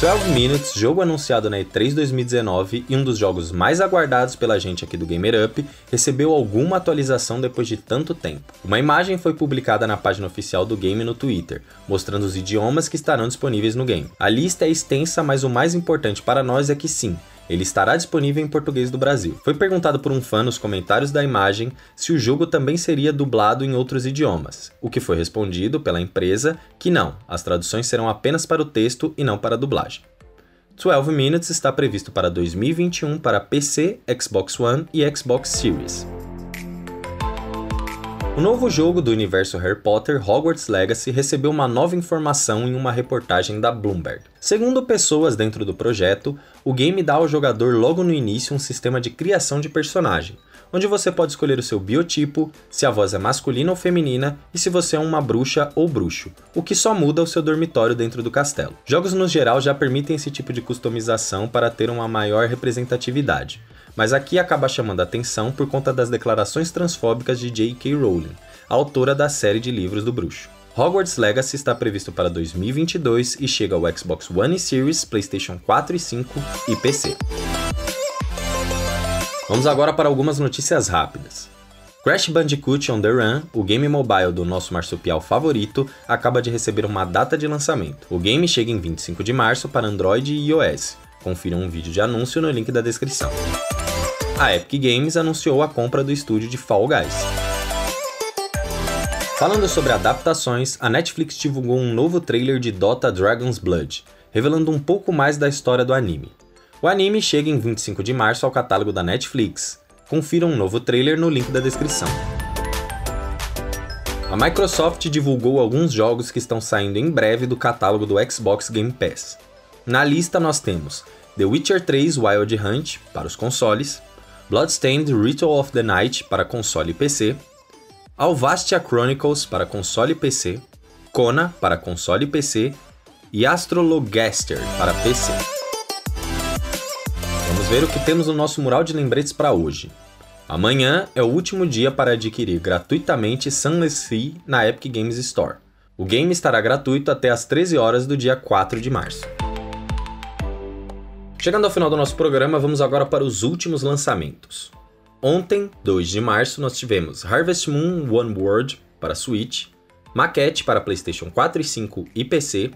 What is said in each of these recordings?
12 Minutes, jogo anunciado na E3 2019 e um dos jogos mais aguardados pela gente aqui do Gamer Up, recebeu alguma atualização depois de tanto tempo. Uma imagem foi publicada na página oficial do game no Twitter, mostrando os idiomas que estarão disponíveis no game. A lista é extensa, mas o mais importante para nós é que sim, ele estará disponível em português do Brasil. Foi perguntado por um fã nos comentários da imagem se o jogo também seria dublado em outros idiomas, o que foi respondido pela empresa que não, as traduções serão apenas para o texto e não para a dublagem. 12 Minutes está previsto para 2021 para PC, Xbox One e Xbox Series. O novo jogo do universo Harry Potter, Hogwarts Legacy, recebeu uma nova informação em uma reportagem da Bloomberg. Segundo pessoas dentro do projeto, o game dá ao jogador logo no início um sistema de criação de personagem, onde você pode escolher o seu biotipo, se a voz é masculina ou feminina e se você é uma bruxa ou bruxo, o que só muda o seu dormitório dentro do castelo. Jogos no geral já permitem esse tipo de customização para ter uma maior representatividade mas aqui acaba chamando a atenção por conta das declarações transfóbicas de J.K. Rowling, autora da série de livros do bruxo. Hogwarts Legacy está previsto para 2022 e chega ao Xbox One e Series, PlayStation 4 e 5 e PC. Vamos agora para algumas notícias rápidas. Crash Bandicoot On The Run, o game mobile do nosso marsupial favorito, acaba de receber uma data de lançamento. O game chega em 25 de março para Android e iOS. Confiram um vídeo de anúncio no link da descrição a Epic Games anunciou a compra do estúdio de Fall Guys. Falando sobre adaptações, a Netflix divulgou um novo trailer de Dota Dragon's Blood, revelando um pouco mais da história do anime. O anime chega em 25 de março ao catálogo da Netflix. Confira um novo trailer no link da descrição. A Microsoft divulgou alguns jogos que estão saindo em breve do catálogo do Xbox Game Pass. Na lista nós temos The Witcher 3 Wild Hunt para os consoles, Bloodstained Ritual of the Night para console e PC, Alvastia Chronicles para console e PC, Kona para console e PC e Astrologaster para PC. Vamos ver o que temos no nosso mural de lembretes para hoje. Amanhã é o último dia para adquirir gratuitamente Sunless Sea na Epic Games Store. O game estará gratuito até as 13 horas do dia 4 de março. Chegando ao final do nosso programa, vamos agora para os últimos lançamentos. Ontem, 2 de março, nós tivemos Harvest Moon One World para Switch, Maquette para PlayStation 4 e 5 e PC,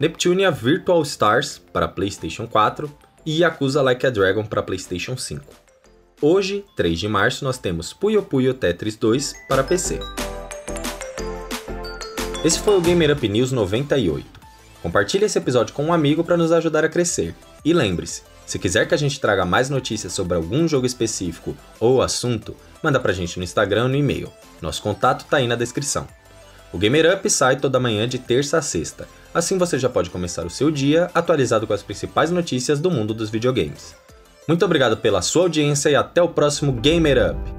Neptunia Virtual Stars para PlayStation 4 e Yakuza Like a Dragon para PlayStation 5. Hoje, 3 de março, nós temos Puyo Puyo Tetris 2 para PC. Esse foi o Gamer Up News 98. Compartilhe esse episódio com um amigo para nos ajudar a crescer. E lembre-se, se quiser que a gente traga mais notícias sobre algum jogo específico ou assunto, manda pra gente no Instagram ou no e-mail. Nosso contato tá aí na descrição. O Gamer Up sai toda manhã de terça a sexta. Assim você já pode começar o seu dia atualizado com as principais notícias do mundo dos videogames. Muito obrigado pela sua audiência e até o próximo Gamer Up!